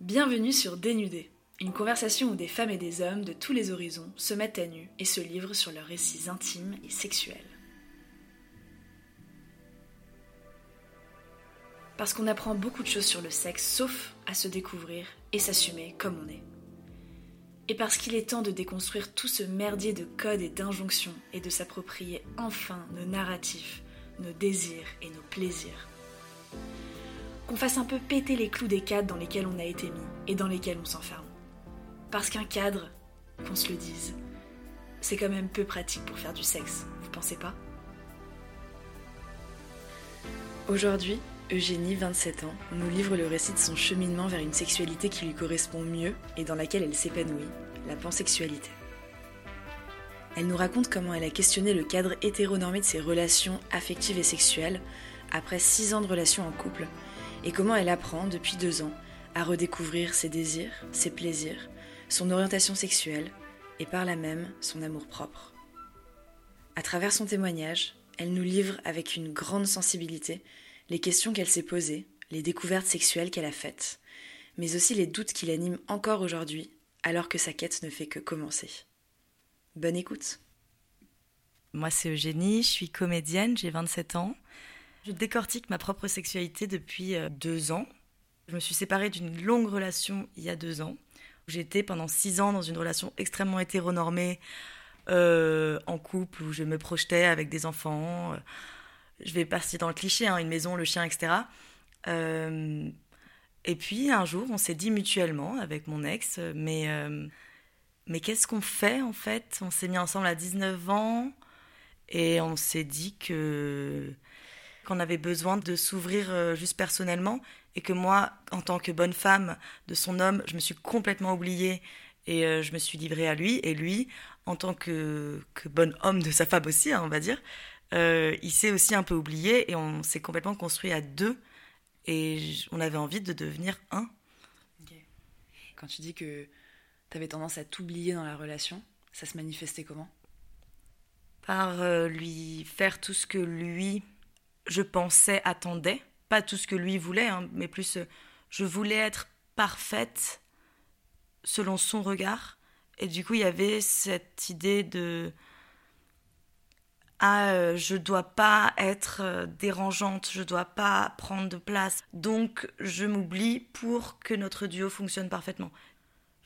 Bienvenue sur Dénudé, une conversation où des femmes et des hommes de tous les horizons se mettent à nu et se livrent sur leurs récits intimes et sexuels. Parce qu'on apprend beaucoup de choses sur le sexe, sauf à se découvrir et s'assumer comme on est. Et parce qu'il est temps de déconstruire tout ce merdier de codes et d'injonctions et de s'approprier enfin nos narratifs, nos désirs et nos plaisirs qu'on fasse un peu péter les clous des cadres dans lesquels on a été mis et dans lesquels on s'enferme. Parce qu'un cadre, qu'on se le dise, c'est quand même peu pratique pour faire du sexe, vous pensez pas? Aujourd'hui, Eugénie, 27 ans, nous livre le récit de son cheminement vers une sexualité qui lui correspond mieux et dans laquelle elle s'épanouit, la pansexualité. Elle nous raconte comment elle a questionné le cadre hétéronormé de ses relations affectives et sexuelles après 6 ans de relations en couple et comment elle apprend, depuis deux ans, à redécouvrir ses désirs, ses plaisirs, son orientation sexuelle et par là même son amour-propre. À travers son témoignage, elle nous livre avec une grande sensibilité les questions qu'elle s'est posées, les découvertes sexuelles qu'elle a faites, mais aussi les doutes qui l'animent encore aujourd'hui alors que sa quête ne fait que commencer. Bonne écoute. Moi c'est Eugénie, je suis comédienne, j'ai 27 ans. Je décortique ma propre sexualité depuis euh, deux ans. Je me suis séparée d'une longue relation il y a deux ans. J'étais pendant six ans dans une relation extrêmement hétéronormée, euh, en couple, où je me projetais avec des enfants. Euh, je vais passer dans le cliché, hein, une maison, le chien, etc. et puis un jour, on s'est dit mutuellement avec mon ex, mais, mais qu'est-ce qu'on fait en fait? On s'est mis ensemble à 19 ans et on s'est dit que qu'on avait besoin de s'ouvrir euh, juste personnellement et que moi, en tant que bonne femme de son homme, je me suis complètement oubliée et euh, je me suis livrée à lui. Et lui, en tant que, que bon homme de sa femme aussi, hein, on va dire, euh, il s'est aussi un peu oublié et on s'est complètement construit à deux et on avait envie de devenir un. Quand tu dis que tu avais tendance à t'oublier dans la relation, ça se manifestait comment? Par lui faire tout ce que lui je pensais, attendais. Pas tout ce que lui voulait, hein, mais plus euh, je voulais être parfaite selon son regard. Et du coup, il y avait cette idée de ah, euh, je dois pas être euh, dérangeante, je dois pas prendre de place. Donc, je m'oublie pour que notre duo fonctionne parfaitement.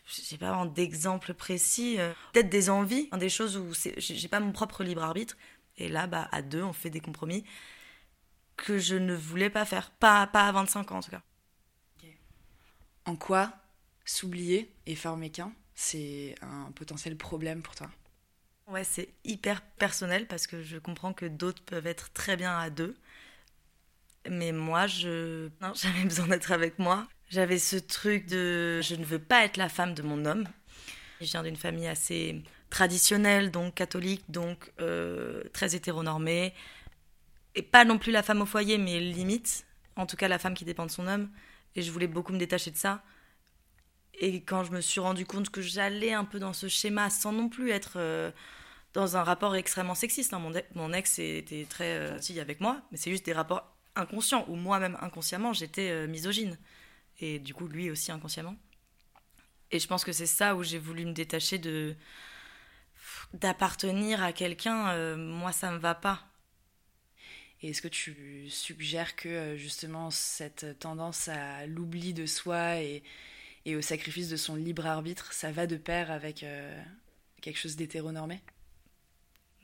J'ai pas vraiment d'exemple précis, peut-être des envies, hein, des choses où j'ai pas mon propre libre arbitre. Et là, bah, à deux, on fait des compromis que je ne voulais pas faire. Pas, pas à 25 ans en tout cas. En quoi s'oublier et former qu'un, c'est un potentiel problème pour toi? Ouais, c'est hyper personnel parce que je comprends que d'autres peuvent être très bien à deux. Mais moi, je. J'avais besoin d'être avec moi. J'avais ce truc de. Je ne veux pas être la femme de mon homme. Je viens d'une famille assez traditionnelle, donc catholique, donc euh, très hétéronormée et pas non plus la femme au foyer, mais limite, en tout cas la femme qui dépend de son homme. Et je voulais beaucoup me détacher de ça. Et quand je me suis rendu compte que j'allais un peu dans ce schéma, sans non plus être euh, dans un rapport extrêmement sexiste, hein. mon, ex était très euh, gentil avec moi, mais c'est juste des rapports inconscients, où moi-même inconsciemment j'étais euh, misogyne. Et du coup, lui aussi inconsciemment. Et je pense que c'est ça où j'ai voulu me détacher de d'appartenir à quelqu'un. moi, ça me va pas et est-ce que tu suggères que euh, justement cette tendance à l'oubli de soi et, au sacrifice de son libre arbitre, ça va de pair avec euh, quelque chose d'hétéronormé?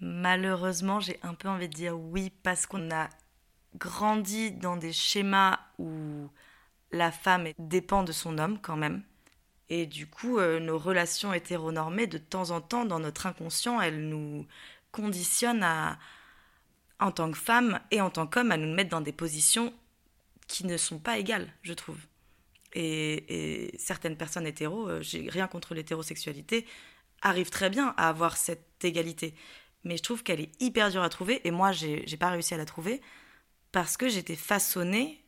Malheureusement, j'ai un peu envie de dire oui parce qu'on a grandi dans des schémas où la femme dépend de son homme quand même. Et du coup, euh, nos relations hétéronormées, de temps en temps, dans notre inconscient, elles nous conditionnent à, en tant que femme et en tant qu'homme à nous mettre dans des positions qui ne sont pas égales, je trouve. Et, certaines personnes hétéros, euh, j'ai rien contre l'hétérosexualité, arrivent très bien à avoir cette égalité. Mais je trouve qu'elle est hyper dure à trouver, et moi, j'ai pas réussi à la trouver parce que j'étais façonnée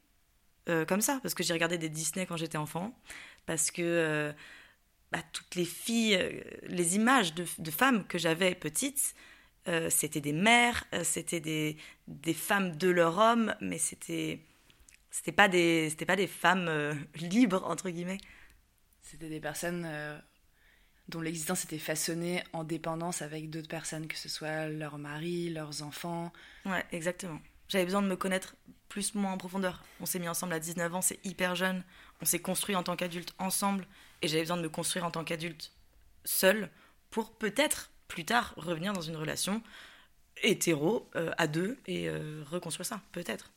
euh, comme ça, parce que j'ai regardé des Disney quand j'étais enfant, parce que euh, bah, toutes les filles, les images de, de femmes que j'avais petites, euh, c'était des mères, euh, c'était des, des, femmes de leur homme, mais c'était c'était pas des c'était pas des femmes euh, libres entre guillemets. C'était des personnes dont l'existence était façonnée en dépendance avec d'autres personnes, que ce soit leur mari, leurs enfants. Ouais, exactement. J'avais besoin de me connaître plus, moins en profondeur. On s'est mis ensemble à 19 ans, c'est hyper jeune. On s'est construit en tant qu'adulte ensemble. Et j'avais besoin de me construire en tant qu'adulte seul pour peut-être plus tard revenir dans une relation hétéro euh, à deux et euh, reconstruire ça, peut-être.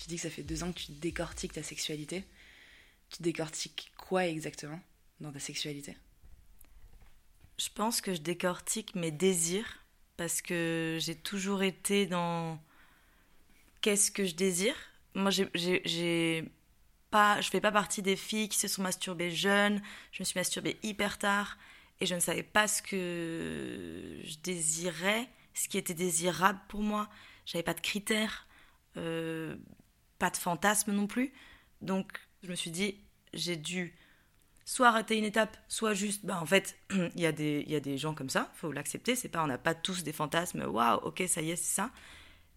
Tu dis que ça fait deux ans que tu décortiques ta sexualité. Tu décortiques quoi exactement dans ta sexualité? Je pense que je décortique mes désirs parce que j'ai toujours été dans qu'est-ce que je désire. Moi, j'ai pas, je fais pas partie des filles qui se sont masturbées jeunes. Je me suis masturbée hyper tard et je ne savais pas ce que je désirais, ce qui était désirable pour moi. J'avais pas de critères. Euh, pas de fantasme non plus. Donc je me suis dit, j'ai dû soit arrêter une étape, soit juste, bah en fait, il y, a des, y a des gens comme ça, faut l'accepter, c'est pas, on n'a pas tous des fantasmes, waouh, ok, ça y est, c'est ça.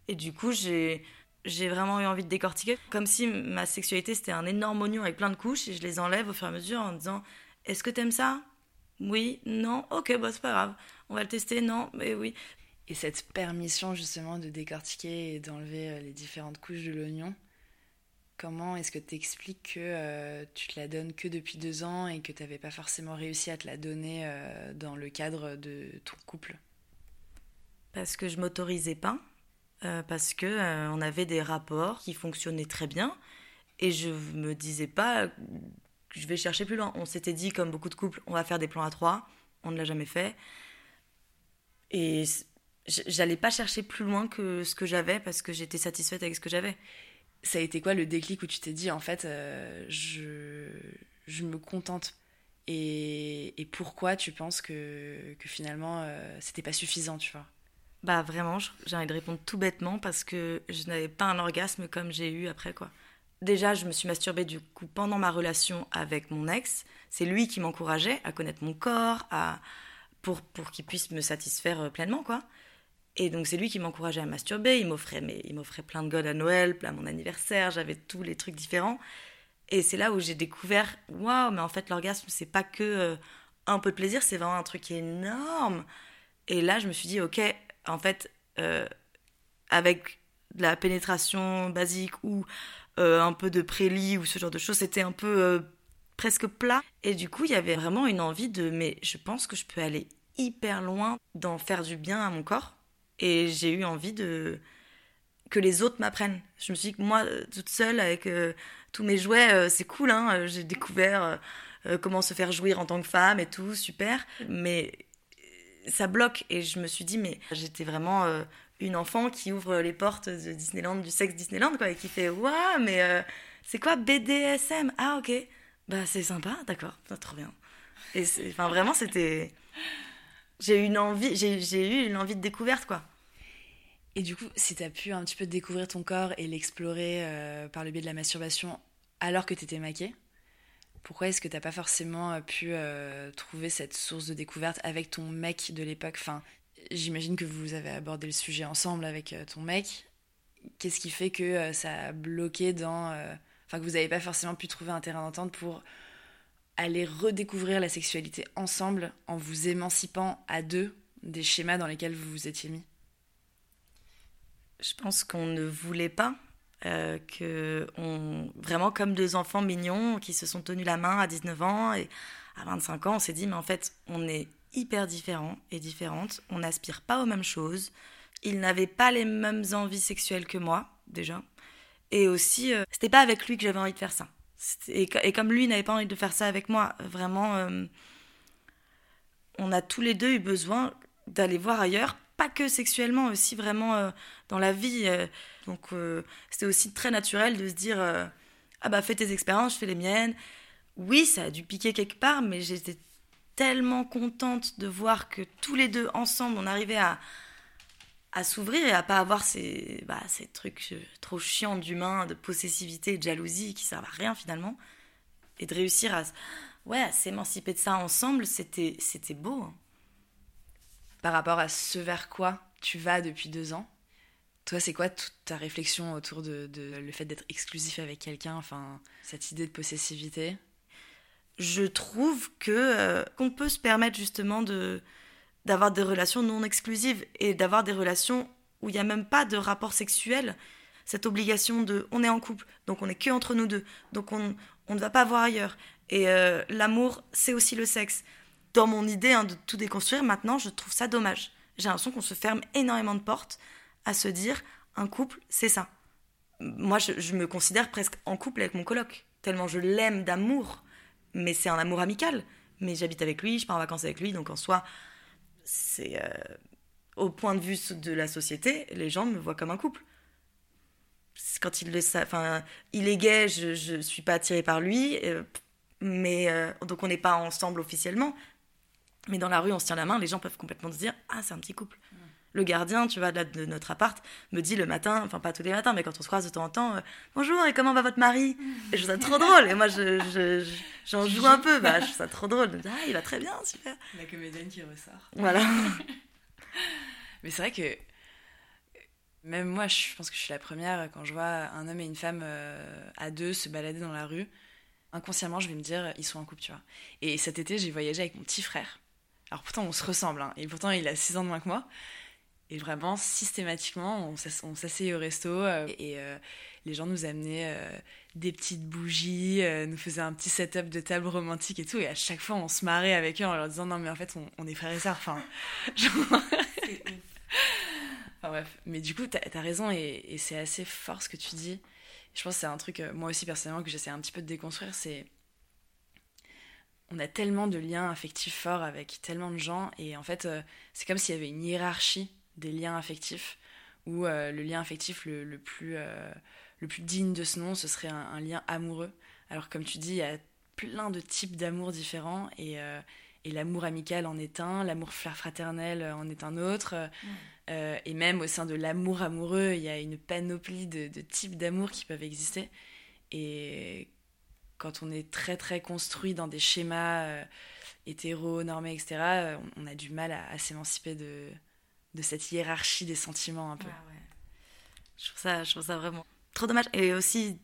Et du coup, j'ai, j'ai vraiment eu envie de décortiquer, comme si ma sexualité c'était un énorme oignon avec plein de couches, et je les enlève au fur et à mesure en disant, est-ce que t'aimes ça? Oui, non, ok, bah c'est pas grave, on va le tester, non, mais oui. Et cette permission justement de décortiquer et d'enlever euh, les différentes couches de l'oignon, Comment est-ce que tu expliques que euh, tu te la donnes que depuis deux ans et que tu n'avais pas forcément réussi à te la donner euh, dans le cadre de ton couple? Parce que je m'autorisais pas, euh, parce que on avait des rapports qui fonctionnaient très bien et je me disais pas je vais chercher plus loin. On s'était dit, comme beaucoup de couples, on va faire des plans à trois, on ne l'a jamais fait. Et j'allais pas chercher plus loin que ce que j'avais parce que j'étais satisfaite avec ce que j'avais ça a été quoi le déclic où tu t'es dit en fait euh, je, je me contente? Et, et, pourquoi tu penses que, que finalement euh, c'était pas suffisant tu vois? Bah vraiment j'ai envie de répondre tout bêtement parce que je n'avais pas un orgasme comme j'ai eu après quoi. Déjà je me suis masturbée du coup pendant ma relation avec mon ex. C'est lui qui m'encourageait à connaître mon corps à pour pour qu'il puisse me satisfaire euh, pleinement quoi et donc c'est lui qui m'encourageait à masturber, il m'offrait mais il m'offrait plein de godes à Noël, à mon anniversaire, j'avais tous les trucs différents. Et c'est là où j'ai découvert waouh, mais en fait l'orgasme c'est pas que euh, un peu de plaisir, c'est vraiment un truc énorme. Et là je me suis dit OK, en fait euh, avec de la pénétration basique ou euh, un peu de prélit ou ce genre de choses, c'était un peu presque plat. Et du coup, il y avait vraiment une envie de, mais je pense que je peux aller hyper loin d'en faire du bien à mon corps. Et j'ai eu envie de que les autres m'apprennent. Je me suis dit que moi, toute seule, avec euh, tous mes jouets, euh, c'est cool, hein, euh, j'ai découvert comment se faire jouir en tant que femme et tout, super. Mais ça bloque. Et je me suis dit, mais j'étais vraiment une enfant qui ouvre les portes de Disneyland, du sexe Disneyland, quoi, et qui fait, waouh, mais c'est quoi BDSM Ah, ok. Bah, c'est sympa, d'accord, trop bien. Et enfin, vraiment, c'était j'ai eu une envie, j'ai eu une envie de découverte, quoi. Et du coup, si tu as pu un petit peu découvrir ton corps et l'explorer euh, par le biais de la masturbation alors que tu étais maquée, pourquoi est-ce que t'as pas forcément euh, pu euh, trouver cette source de découverte avec ton mec de l'époque? Enfin, j'imagine que vous avez abordé le sujet ensemble avec ton mec. Qu'est-ce qui fait que ça a bloqué dans... Enfin, que vous n'avez pas forcément pu trouver un terrain d'entente pour aller redécouvrir la sexualité ensemble en vous émancipant à deux des schémas dans lesquels vous vous étiez mis? Je pense qu'on ne voulait pas. Euh, que on, vraiment comme deux enfants mignons qui se sont tenus la main à 19 ans et à 25 ans on s'est dit mais en fait on est hyper différents et différentes. On n'aspire pas aux mêmes choses. Il n'avait pas les mêmes envies sexuelles que moi déjà. Et aussi euh, c'était pas avec lui que j'avais envie de faire ça et, comme lui n'avait pas envie de faire ça avec moi, vraiment, euh, on a tous les deux eu besoin d'aller voir ailleurs, pas que sexuellement, aussi vraiment euh, dans la vie. Euh. donc c'était aussi très naturel de se dire ah bah fais tes expériences, je fais les miennes. Oui, ça a dû piquer quelque part, mais j'étais tellement contente de voir que tous les deux ensemble, on arrivait à à s'ouvrir et à pas avoir ces, bah, ces trucs euh, trop chiants d'humain, de possessivité, de jalousie qui servent à rien finalement. Et de réussir à, ouais, à s'émanciper de ça ensemble, c'était, c'était beau. Hein. Par rapport à ce vers quoi tu vas depuis deux ans, toi, c'est quoi toute ta réflexion autour de, le fait d'être exclusif avec quelqu'un, enfin, cette idée de possessivité? Je trouve que euh, qu'on peut se permettre justement de d'avoir des relations non exclusives et d'avoir des relations où il n'y a même pas de rapport sexuel. Cette obligation de on est en couple, donc on est que entre nous deux, donc on, on ne va pas voir ailleurs. Et euh, l'amour, c'est aussi le sexe. Dans mon idée hein, de tout déconstruire, maintenant, je trouve ça dommage. J'ai l'impression qu'on se ferme énormément de portes à se dire un couple, c'est ça. Moi, je, je, me considère presque en couple avec mon coloc, tellement je l'aime d'amour. Mais c'est un amour amical. Mais j'habite avec lui, je pars en vacances avec lui, donc en soi, c'est euh, au point de vue de la société, les gens me voient comme un couple. Quand il le il est gay, je ne suis pas attirée par lui, euh, mais euh, donc on n'est pas ensemble officiellement. Mais dans la rue, on se tient la main, les gens peuvent complètement se dire ah c'est un petit couple. Le gardien, tu vois, de, notre appart, me dit le matin, enfin pas tous les matins, mais quand on se croise de temps en temps, bonjour et comment va votre mari? Et je trouve ça trop drôle. Et moi, je, j'en joue un peu. Bah, je trouve ça trop drôle. ah, il va très bien, super. La comédienne qui ressort. Voilà. mais c'est vrai que même moi, je pense que je suis la première quand je vois un homme et une femme euh, à deux se balader dans la rue. Inconsciemment, je vais me dire, ils sont en couple, tu vois. Et cet été, j'ai voyagé avec mon petit frère. Alors pourtant, on se ressemble, hein, et pourtant, il a 6 ans de moins que moi. Et vraiment, systématiquement, on s'asseyait au resto euh, et euh, les gens nous amenaient euh, des petites bougies, nous faisaient un petit setup de table romantique et tout. Et à chaque fois, on se marrait avec eux en leur disant Non, mais en fait, on, est frères et sœurs. Enfin, genre... enfin, bref. Mais du coup, t'as as raison et, c'est assez fort ce que tu dis. Je pense que c'est un truc, moi aussi personnellement, que j'essaie un petit peu de déconstruire. C'est. On a tellement de liens affectifs forts avec tellement de gens et en fait, c'est comme s'il y avait une hiérarchie des liens affectifs, où euh, le lien affectif le, plus, euh, le plus digne de ce nom, ce serait un, lien amoureux. Alors comme tu dis, il y a plein de types d'amour différents, et, euh, et l'amour amical en est un, l'amour fraternel en est un autre, et même au sein de l'amour amoureux, il y a une panoplie de, de types d'amour qui peuvent exister. Et quand on est très très construit dans des schémas hétéro, normés, etc., on, a du mal à s'émanciper de, de cette hiérarchie des sentiments un peu. Ah je, trouve ça, je trouve ça vraiment trop dommage. Et aussi,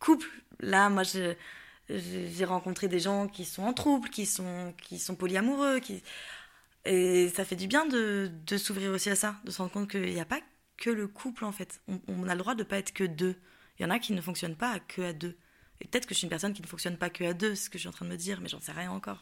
couple, là, moi, j'ai rencontré des gens qui sont en trouble, qui sont, qui sont polyamoureux, qui... et ça fait du bien de, s'ouvrir aussi à ça, de se rendre compte qu'il n'y a pas que le couple en fait. On, a le droit de pas être que deux. Il y en a qui ne fonctionnent pas que à deux. Et peut-être que je suis une personne qui ne fonctionne pas que à deux, ce que je suis en train de me dire, mais j'en sais rien encore.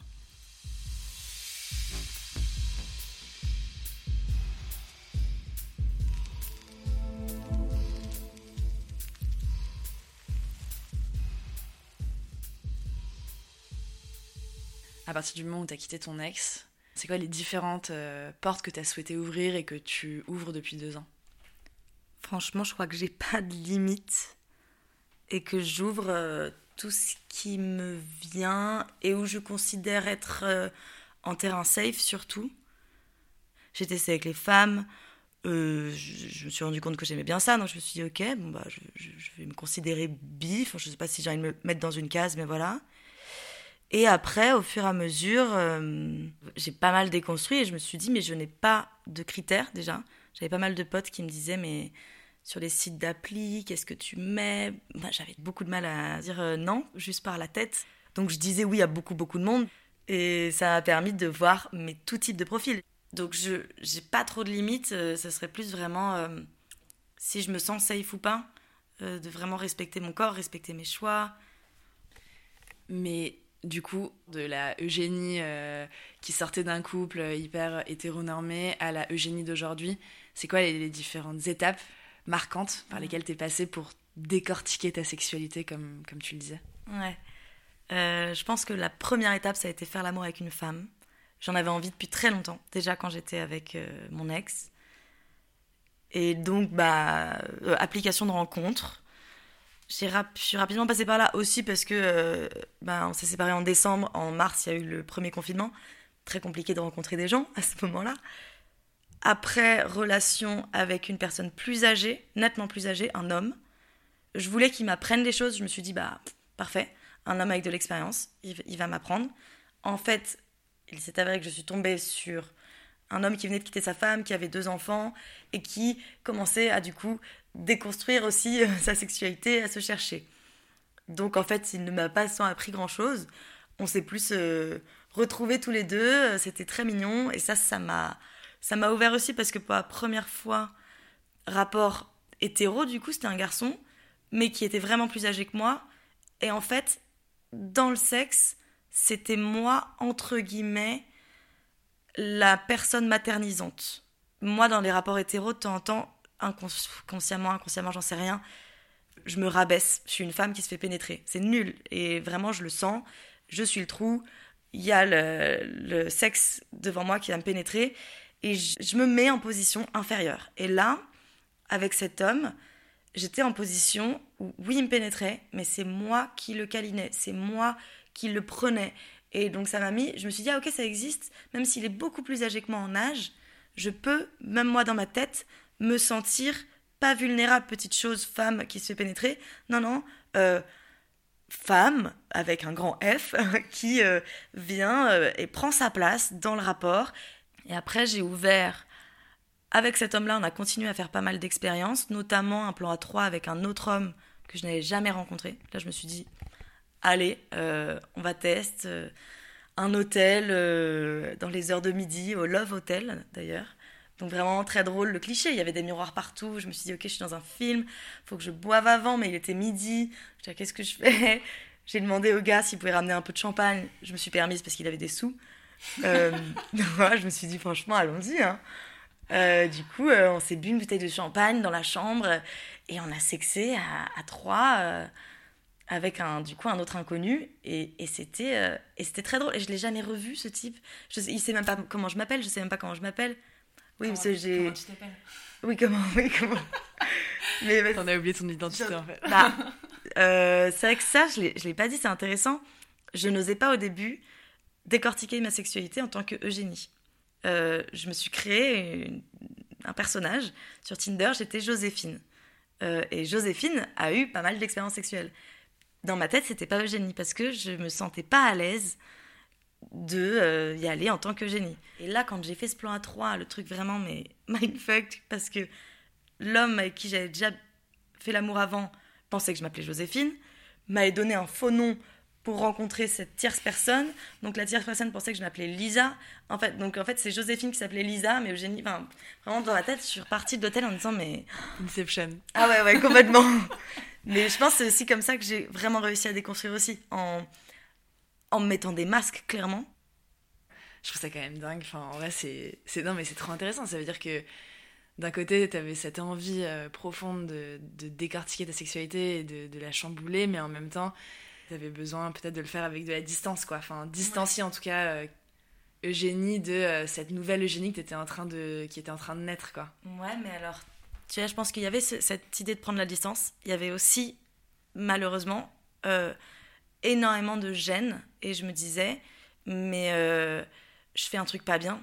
À partir du moment où tu as quitté ton ex, c'est quoi les différentes euh, portes que tu as souhaité ouvrir et que tu ouvres depuis deux ans? Franchement, je crois que j'ai pas de limite et que j'ouvre euh, tout ce qui me vient et où je considère être euh, en terrain safe surtout. J'ai testé avec les femmes, je, me suis rendu compte que j'aimais bien ça, donc je me suis dit ok, bon bah je, vais me considérer bif, je sais pas si j'ai envie de me mettre dans une case, mais voilà. Et après, au fur et à mesure, euh, j'ai pas mal déconstruit et je me suis dit, mais je n'ai pas de critères déjà. J'avais pas mal de potes qui me disaient, mais sur les sites d'appli, qu'est-ce que tu mets? J'avais beaucoup de mal à dire euh, non, juste par la tête. Donc je disais oui à beaucoup, beaucoup de monde. Et ça m'a permis de voir mais, tout type de profil. Donc je n'ai pas trop de limites. Euh, serait plus vraiment si je me sens safe ou pas, de vraiment respecter mon corps, respecter mes choix. Mais du coup, de la Eugénie euh, qui sortait d'un couple hyper hétéronormé à la Eugénie d'aujourd'hui, c'est quoi les, différentes étapes marquantes par lesquelles tu es passée pour décortiquer ta sexualité, comme, comme tu le disais? Ouais. Euh, je pense que la première étape, ça a été faire l'amour avec une femme. J'en avais envie depuis très longtemps, déjà quand j'étais avec euh, mon ex. Et donc, bah, application de rencontre je suis rapidement passée par là aussi parce que euh, ben, on s'est séparés en décembre. En mars, il y a eu le premier confinement. Très compliqué de rencontrer des gens à ce moment-là. Après, relation avec une personne plus âgée, nettement plus âgée, un homme. Je voulais qu'il m'apprenne des choses. Je me suis dit, bah, parfait, un homme avec de l'expérience, il, va m'apprendre. En fait, il s'est avéré que je suis tombée sur un homme qui venait de quitter sa femme, qui avait deux enfants, et qui commençait à, du coup, déconstruire aussi euh, sa sexualité, à se chercher. Donc, en fait, il ne m'a pas sans appris grand-chose. On s'est plus euh, retrouvés tous les deux. C'était très mignon. Et ça, ça m'a ça m'a ouvert aussi parce que pour la première fois, rapport hétéro, du coup, c'était un garçon, mais qui était vraiment plus âgé que moi. Et en fait, dans le sexe, c'était moi, entre guillemets, la personne maternisante. Moi, dans les rapports hétéros, de temps en temps, inconsciemment, inconsciemment, j'en sais rien, je me rabaisse. Je suis une femme qui se fait pénétrer. C'est nul. Et vraiment, je le sens. Je suis le trou. Il y a le, sexe devant moi qui va me pénétrer et je, me mets en position inférieure. Et là, avec cet homme, j'étais en position où, oui, il me pénétrait, mais c'est moi qui le câlinais, c'est moi qui le prenais. Et donc ça m'a mis, je me suis dit, ah ok, ça existe, même s'il est beaucoup plus âgé que moi en âge, je peux, même moi dans ma tête, me sentir pas vulnérable, petite chose, femme qui se fait pénétrer. Non, non, euh, femme avec un grand F qui euh, vient euh, et prend sa place dans le rapport et après, j'ai ouvert. Avec cet homme-là, on a continué à faire pas mal d'expériences, notamment un plan à trois avec un autre homme que je n'avais jamais rencontré. Là, je me suis dit, allez, on va tester un hôtel dans les heures de midi, au Love Hotel d'ailleurs. Donc vraiment très drôle le cliché, il y avait des miroirs partout, je me suis dit ok je suis dans un film, faut que je boive avant mais il était midi, je dis qu'est-ce que je fais? J'ai demandé au gars s'il pouvait ramener un peu de champagne, je me suis permise parce qu'il avait des sous. Euh, je me suis dit, franchement, allons-y. Hein. Euh, du coup, euh, on s'est bu une bouteille de champagne dans la chambre et on a sexé à, trois avec un, du coup, un autre inconnu. Et, c'était très drôle. Et je l'ai jamais revu, ce type. Je il sait même pas comment je m'appelle. Je sais même pas comment je m'appelle. Oui, parce que j'ai. Comment tu t'appelles? Oui, comment Oui, comment Mais T'en as oublié ton identité, en fait. Bah, c'est vrai que ça, je ne l'ai pas dit, c'est intéressant. Je n'osais pas au début décortiquer ma sexualité en tant que Eugénie. Euh, je me suis créé un personnage sur Tinder, j'étais Joséphine. Euh, et Joséphine a eu pas mal d'expériences sexuelles. Dans ma tête, c'était pas Eugénie parce que je me sentais pas à l'aise de euh, y aller en tant qu'Eugénie. Et là, quand j'ai fait ce plan à trois, le truc vraiment, mais mindfuck, parce que l'homme avec qui j'avais déjà fait l'amour avant pensait que je m'appelais Joséphine, m'avait donné un faux nom pour rencontrer cette tierce personne. Donc la tierce personne pensait que je m'appelais Lisa. En fait, donc en fait c'est Joséphine qui s'appelait Lisa, mais Eugénie, enfin vraiment dans la tête, je suis repartie de l'hôtel en disant mais Inception. Ah ouais ouais complètement. mais je pense que c'est aussi comme ça que j'ai vraiment réussi à déconstruire aussi en en me mettant des masques clairement. Je trouve ça quand même dingue. Enfin en vrai c'est non mais c'est trop intéressant. Ça veut dire que d'un côté, tu avais cette envie euh, profonde de, de, décortiquer ta sexualité et de, de la chambouler, mais en même temps, tu avais besoin peut-être de le faire avec de la distance, quoi. Enfin, distancier en tout cas euh, Eugénie de euh, cette nouvelle Eugénie qui était en train de, qui était en train de naître, quoi. Ouais, mais alors, tu vois, je pense qu'il y avait cette idée de prendre la distance. Il y avait aussi, malheureusement, euh, énormément de gêne. Et je me disais, mais je fais un truc pas bien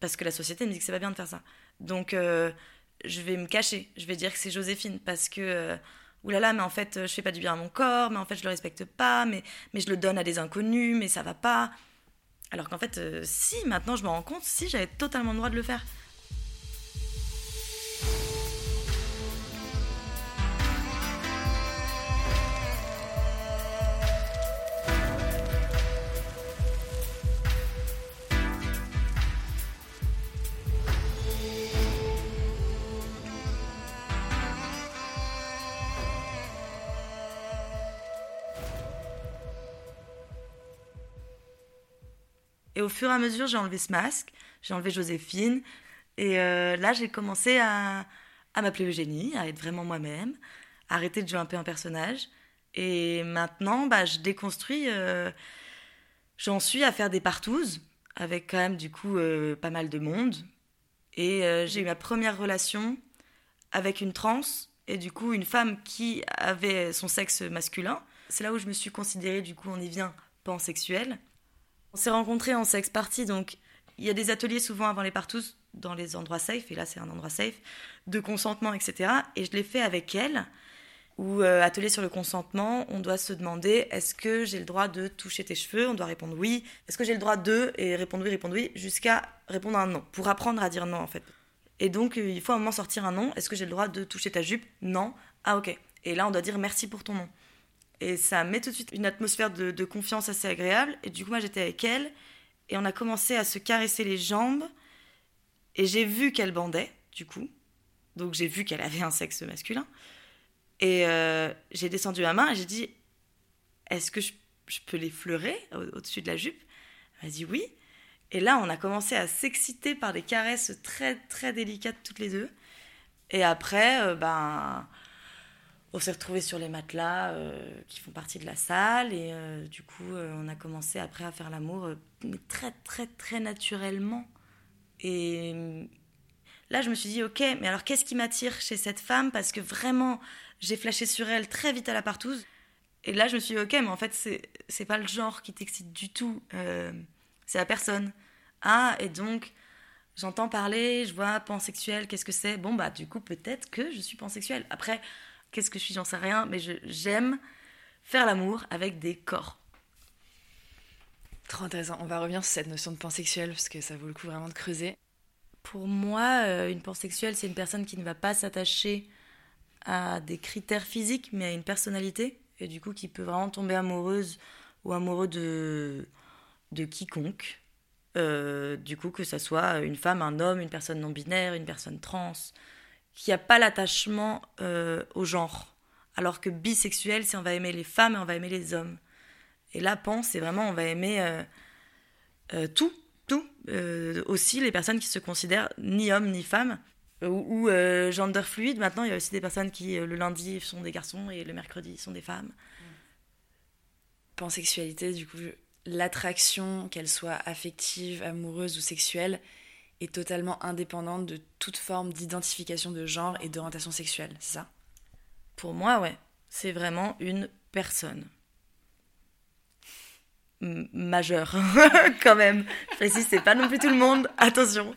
parce que la société me dit que c'est pas bien de faire ça. Donc, je vais me cacher. Je vais dire que c'est Joséphine parce que là là, mais en fait, je fais pas du bien à mon corps, mais en fait, je le respecte pas, mais, mais je le donne à des inconnus, mais ça va pas. Alors qu'en fait, euh, si, maintenant je me rends compte, si, j'avais totalement le droit de le faire. Et au fur et à mesure, j'ai enlevé ce masque, j'ai enlevé Joséphine. Et euh, là, j'ai commencé à, m'appeler Eugénie, à être vraiment moi-même, à arrêter de jouer un peu un personnage. Et maintenant, bah, je déconstruis. Euh, j'en suis à faire des partouzes, avec quand même du coup euh, pas mal de monde. Et j'ai eu ma première relation avec une trans, et du coup une femme qui avait son sexe masculin. C'est là où je me suis considérée, du coup on y vient, pansexuelle. On s'est rencontrés en sex party, donc il y a des ateliers souvent avant les partous dans les endroits safe, et là c'est un endroit safe, de consentement, etc. Et je l'ai fait avec elle, où euh, atelier sur le consentement, on doit se demander est-ce que j'ai le droit de toucher tes cheveux? On doit répondre oui. Est-ce que j'ai le droit de Et répondre oui, répondre oui, jusqu'à répondre un non, pour apprendre à dire non en fait. Et donc euh, il faut à un moment sortir un non. Est-ce que j'ai le droit de toucher ta jupe? Non. Ah ok. Et là on doit dire merci pour ton nom. Et ça met tout de suite une atmosphère de, confiance assez agréable. Et du coup moi j'étais avec elle et on a commencé à se caresser les jambes. Et j'ai vu qu'elle bandait, du coup. Donc j'ai vu qu'elle avait un sexe masculin. Et euh, j'ai descendu ma main et j'ai dit Est-ce que je, je, peux l'effleurer au-dessus de la jupe? Elle m'a dit oui. Et là, on a commencé à s'exciter par des caresses très, très délicates toutes les deux. Et après, euh, ben, on s'est retrouvés sur les matelas euh, qui font partie de la salle. Et euh, du coup, euh, on a commencé après à faire l'amour, mais très, très, très naturellement. Et là, je me suis dit, ok, mais alors qu'est-ce qui m'attire chez cette femme? Parce que vraiment, j'ai flashé sur elle très vite à la partouze. Et là, je me suis dit, ok, mais en fait, c'est, c'est pas le genre qui t'excite du tout. C'est la personne. Ah, et donc, j'entends parler, je vois pansexuel, qu'est-ce que c'est? Bon, bah, du coup, peut-être que je suis pansexuel. Après, qu'est-ce que je suis J'en sais rien, mais j'aime faire l'amour avec des corps. Trop intéressant. On va revenir sur cette notion de pansexuel parce que ça vaut le coup vraiment de creuser. Pour moi, euh, une pansexuelle, c'est une personne qui ne va pas s'attacher à des critères physiques, mais à une personnalité, et du coup qui peut vraiment tomber amoureuse ou amoureux de, de quiconque. Euh, du coup, que ce soit une femme, un homme, une personne non binaire, une personne trans, qui n'a pas l'attachement euh, au genre. Alors que bisexuel, c'est on va aimer les femmes et on va aimer les hommes. Et là, pan, c'est vraiment on va aimer euh, euh, tout, tout. Aussi les personnes qui se considèrent ni hommes ni femmes ou, gender fluide. Maintenant, il y a aussi des personnes qui le lundi sont des garçons et le mercredi sont des femmes. Pansexualité, du coup, l'attraction, qu'elle soit affective, amoureuse ou sexuelle, est totalement indépendante de toute forme d'identification de genre et d'orientation sexuelle, c'est ça? Pour moi, ouais, c'est vraiment une personne. M- majeure, quand même. Je précise, c'est pas non plus tout le monde, attention.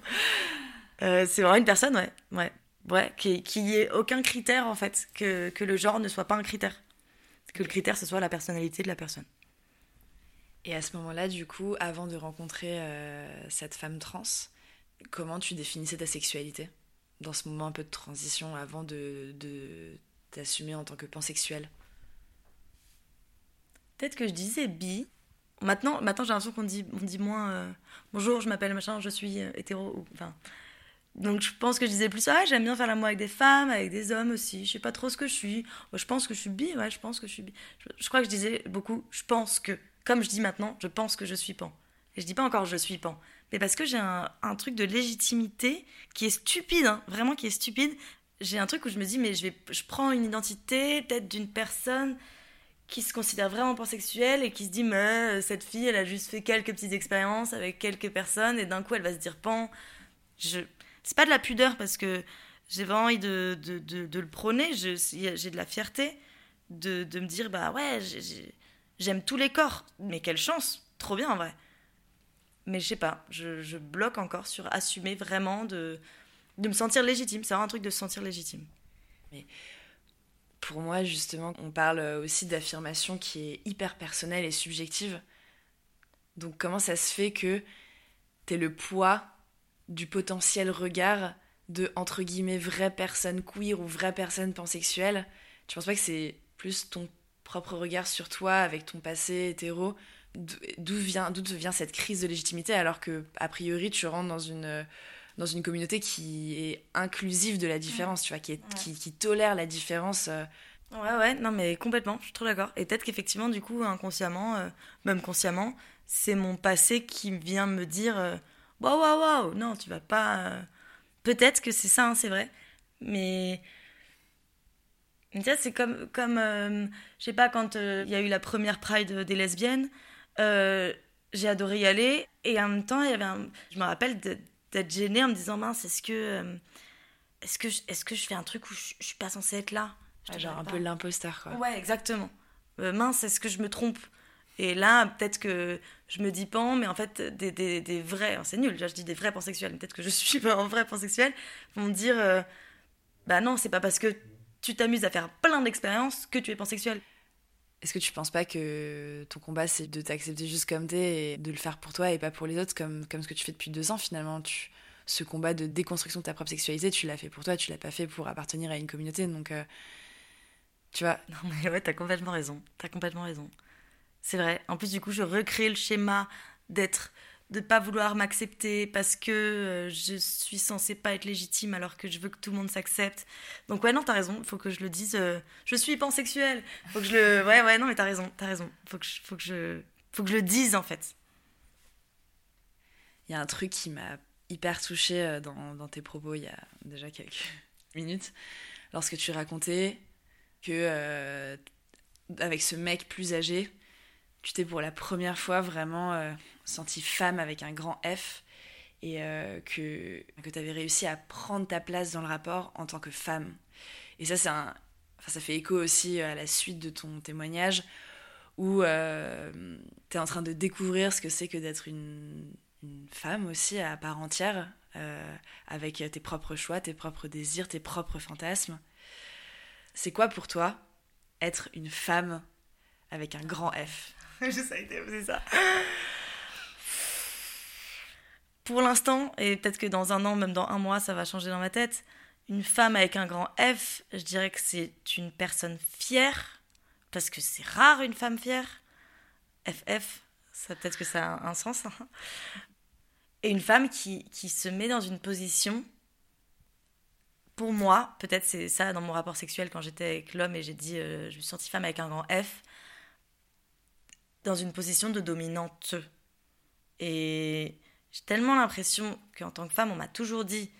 Euh, c'est vraiment une personne, ouais, ouais, ouais, qui, qui ait aucun critère en fait, que, que le genre ne soit pas un critère. Que le critère, ce soit la personnalité de la personne. Et à ce moment-là, du coup, avant de rencontrer euh, cette femme trans, comment tu définissais ta sexualité Dans ce moment un peu de transition, avant de, de t'assumer en tant que pansexuel? Peut-être que je disais bi. Maintenant, maintenant j'ai l'impression qu'on dit, on dit moins euh, bonjour, je m'appelle machin, je suis euh, hétéro. Ou, donc je pense que je disais plus ah j'aime bien faire l'amour avec des femmes, avec des hommes aussi. Je sais pas trop ce que je suis. Oh, je pense que je suis bi, ouais, je pense que je suis bi. Je crois que je disais beaucoup je pense que. Comme je dis maintenant, je pense que je suis pan. Et je dis pas encore je suis pan. Mais parce que j'ai un, truc de légitimité qui est stupide, hein, vraiment qui est stupide. J'ai un truc où je me dis mais je vais, je prends une identité peut-être d'une personne qui se considère vraiment pansexuelle et qui se dit mais euh, cette fille elle a juste fait quelques petites expériences avec quelques personnes et d'un coup elle va se dire pan. Je c'est pas de la pudeur parce que j'ai vraiment envie de, de, de, le prôner. J'ai de la fierté de, me dire bah ouais j'ai- j'ai- j'aime tous les corps. Mais quelle chance. Trop bien en vrai mais je sais pas je, bloque encore sur assumer vraiment de, de me sentir légitime. C'est vraiment un truc de se sentir légitime. Pour moi, justement, on parle aussi d'affirmation qui est hyper personnelle et subjective. Donc comment ça se fait que t'es le poids du potentiel regard de, entre guillemets, vraie personne queer ou vraie personne pansexuelle? Tu penses pas que c'est plus ton propre regard sur toi avec ton passé hétéro D'où vient, d'où vient cette crise de légitimité alors que, a priori, tu rentres dans une, dans une communauté qui est inclusive de la différence, tu vois, qui, est, Ouais. qui, qui tolère la différence euh, Ouais, ouais, non, mais complètement, je suis trop d'accord. Et peut-être qu'effectivement, du coup, inconsciemment, euh, même consciemment, c'est mon passé qui vient me dire euh, Waouh, waouh, waouh, non, tu vas pas. euh. Peut-être que c'est ça, hein, c'est vrai. Mais. C'est comme. comme euh, je sais pas, quand il y a eu la première Pride des lesbiennes, euh, j'ai adoré y aller. Et en même temps, il y avait un. Je me rappelle d'être gênée en me disant Mince, est-ce que. euh, est-ce que, je- est-ce que je fais un truc où je, je suis pas censée être là? Ouais, genre un pas. peu l'imposteur, quoi. Ouais, exactement. Euh, mince, est-ce que je me trompe? Et là, peut-être que je me dis pan, mais en fait, des, des, des vrais, c'est nul, je dis des vrais pansexuels, peut-être que je suis pas un vrai pansexuel, vont me dire euh, bah non, c'est pas parce que tu t'amuses à faire plein d'expériences que tu es pansexuel. Est-ce que tu penses pas que ton combat, c'est de t'accepter juste comme t'es et de le faire pour toi et pas pour les autres, comme, ce que tu fais depuis deux ans finalement? Tu, Ce combat de déconstruction de ta propre sexualité, tu l'as fait pour toi, tu l'as pas fait pour appartenir à une communauté. Donc, euh, tu vois? Non, mais ouais, t'as complètement raison. T'as complètement raison. C'est vrai. En plus, du coup, je recrée le schéma d'être de pas vouloir m'accepter parce que euh, je suis censée pas être légitime alors que je veux que tout le monde s'accepte. Donc ouais non t'as raison, faut que je le dise. Euh, je suis pansexuelle. Faut que je le. Ouais ouais non mais t'as raison, t'as raison. Faut que je, faut que je, faut que je le dise en fait. Il y a un truc qui m'a hyper touchée euh, dans, dans, tes propos il y a déjà quelques minutes lorsque tu racontais que avec ce mec plus âgé tu t'es pour la première fois vraiment euh, sentie femme avec un grand F et euh, que, que tu avais réussi à prendre ta place dans le rapport en tant que femme. Et ça, un, ça fait écho aussi à la suite de ton témoignage où euh, tu es en train de découvrir ce que c'est que d'être une, une, femme aussi à part entière, avec tes propres choix, tes propres désirs, tes propres fantasmes. C'est quoi pour toi être une femme avec un grand F? J'essaie de ça. Pour l'instant, et peut-être que dans un an, même dans un mois, ça va changer dans ma tête, une femme avec un grand F, je dirais que c'est une personne fière, parce que c'est rare une femme fière. FF, ça peut-être que ça a un sens. Hein. Et une femme qui, qui se met dans une position pour moi, peut-être c'est ça dans mon rapport sexuel quand j'étais avec l'homme et j'ai dit euh, je me suis sentie femme avec un grand F, dans une position de dominante. Et j'ai tellement l'impression qu'en tant que femme, on m'a toujours dit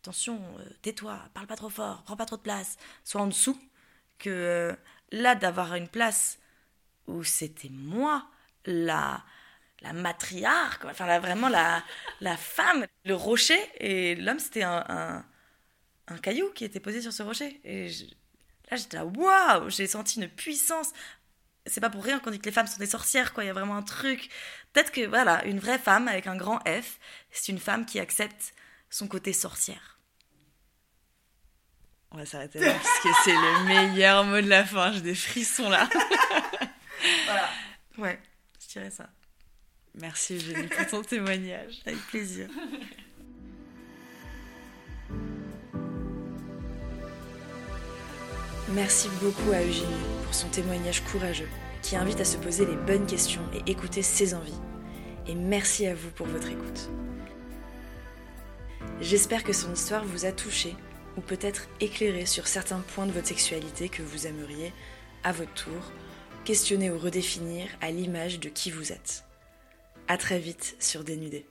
attention, euh, tais-toi, parle pas trop fort, prends pas trop de place, sois en dessous, que euh, là, d'avoir une place où c'était moi, la, la matriarche, enfin vraiment la, la femme, le rocher, et l'homme, c'était un, un, un, caillou qui était posé sur ce rocher. Et là, j'étais là, waouh, j'ai senti une puissance c'est pas pour rien qu'on dit que les femmes sont des sorcières, quoi. Il y a vraiment un truc. Peut-être que, voilà, une vraie femme avec un grand F, c'est une femme qui accepte son côté sorcière. On va s'arrêter là, parce que c'est le meilleur mot de la fin. J'ai des frissons là. voilà. Ouais, je dirais ça. Merci Eugénie pour ton témoignage. Avec plaisir. Merci beaucoup à Eugénie pour son témoignage courageux qui invite à se poser les bonnes questions et écouter ses envies. Et merci à vous pour votre écoute. J'espère que son histoire vous a touché ou peut-être éclairé sur certains points de votre sexualité que vous aimeriez, à votre tour, questionner ou redéfinir à l'image de qui vous êtes. A très vite sur Dénudé.